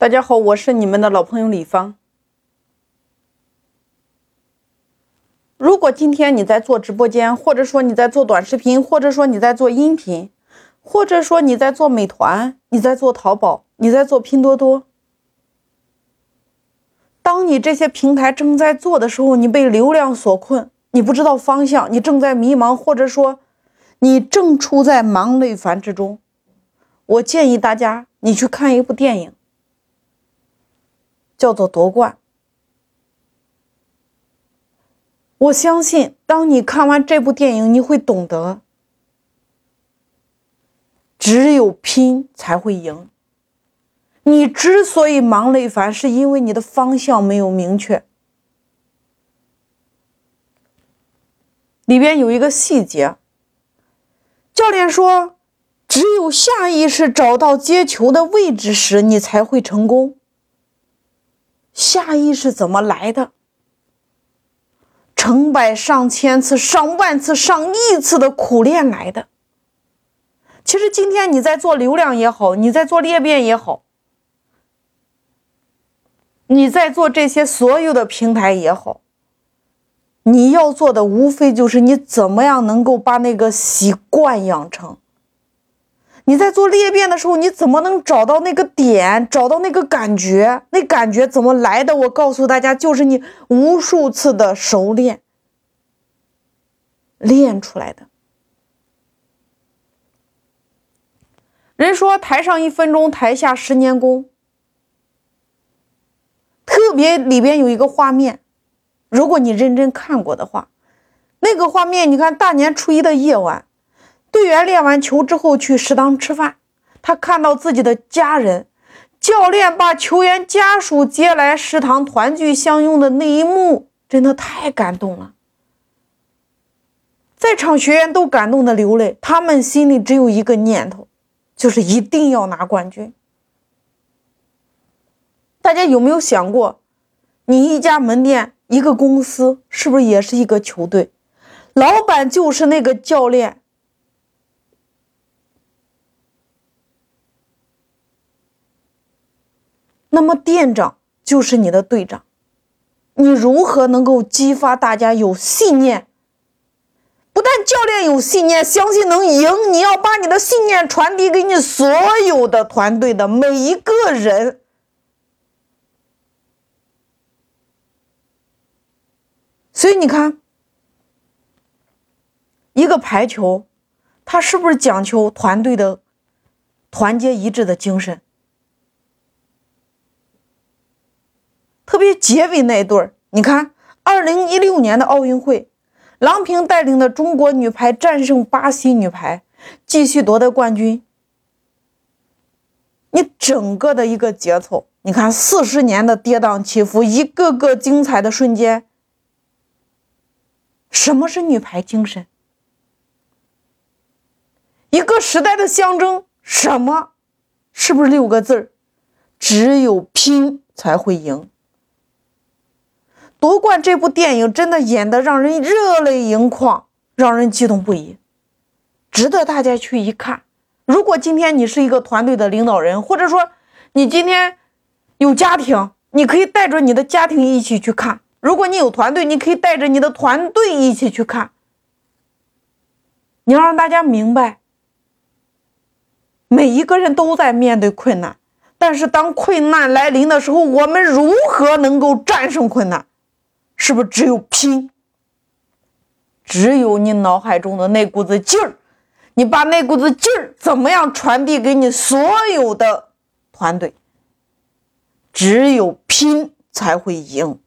大家好，我是你们的老朋友李芳。如果今天你在做直播间，或者说你在做短视频，或者说你在做音频，或者说你在做美团，你在做淘宝，你在做拼多多，当你这些平台正在做的时候，你被流量所困，你不知道方向，你正在迷茫，或者说你正处在忙累烦之中，我建议大家你去看一部电影。叫做夺冠。我相信，当你看完这部电影，你会懂得，只有拼才会赢。你之所以忙累烦，是因为你的方向没有明确。里边有一个细节，教练说，只有下意识找到接球的位置时，你才会成功。下意识怎么来的？成百上千次、上万次、上亿次的苦练来的。其实今天你在做流量也好，你在做裂变也好，你在做这些所有的平台也好，你要做的无非就是你怎么样能够把那个习惯养成。你在做裂变的时候，你怎么能找到那个点，找到那个感觉？那感觉怎么来的？我告诉大家，就是你无数次的熟练练出来的。人说台上一分钟，台下十年功。特别里边有一个画面，如果你认真看过的话，那个画面，你看大年初一的夜晚。队员练完球之后去食堂吃饭，他看到自己的家人，教练把球员家属接来食堂团聚相拥的那一幕，真的太感动了。在场学员都感动的流泪，他们心里只有一个念头，就是一定要拿冠军。大家有没有想过，你一家门店、一个公司，是不是也是一个球队？老板就是那个教练。那么店长就是你的队长，你如何能够激发大家有信念？不但教练有信念，相信能赢，你要把你的信念传递给你所有的团队的每一个人。所以你看，一个排球，它是不是讲求团队的团结一致的精神？特别结尾那一对儿，你看，二零一六年的奥运会，郎平带领的中国女排战胜巴西女排，继续夺得冠军。你整个的一个节奏，你看四十年的跌宕起伏，一个个精彩的瞬间。什么是女排精神？一个时代的象征，什么？是不是六个字儿？只有拼才会赢。夺冠这部电影真的演得让人热泪盈眶，让人激动不已，值得大家去一看。如果今天你是一个团队的领导人，或者说你今天有家庭，你可以带着你的家庭一起去看；如果你有团队，你可以带着你的团队一起去看。你要让大家明白，每一个人都在面对困难，但是当困难来临的时候，我们如何能够战胜困难？是不是只有拼？只有你脑海中的那股子劲儿，你把那股子劲儿怎么样传递给你所有的团队？只有拼才会赢。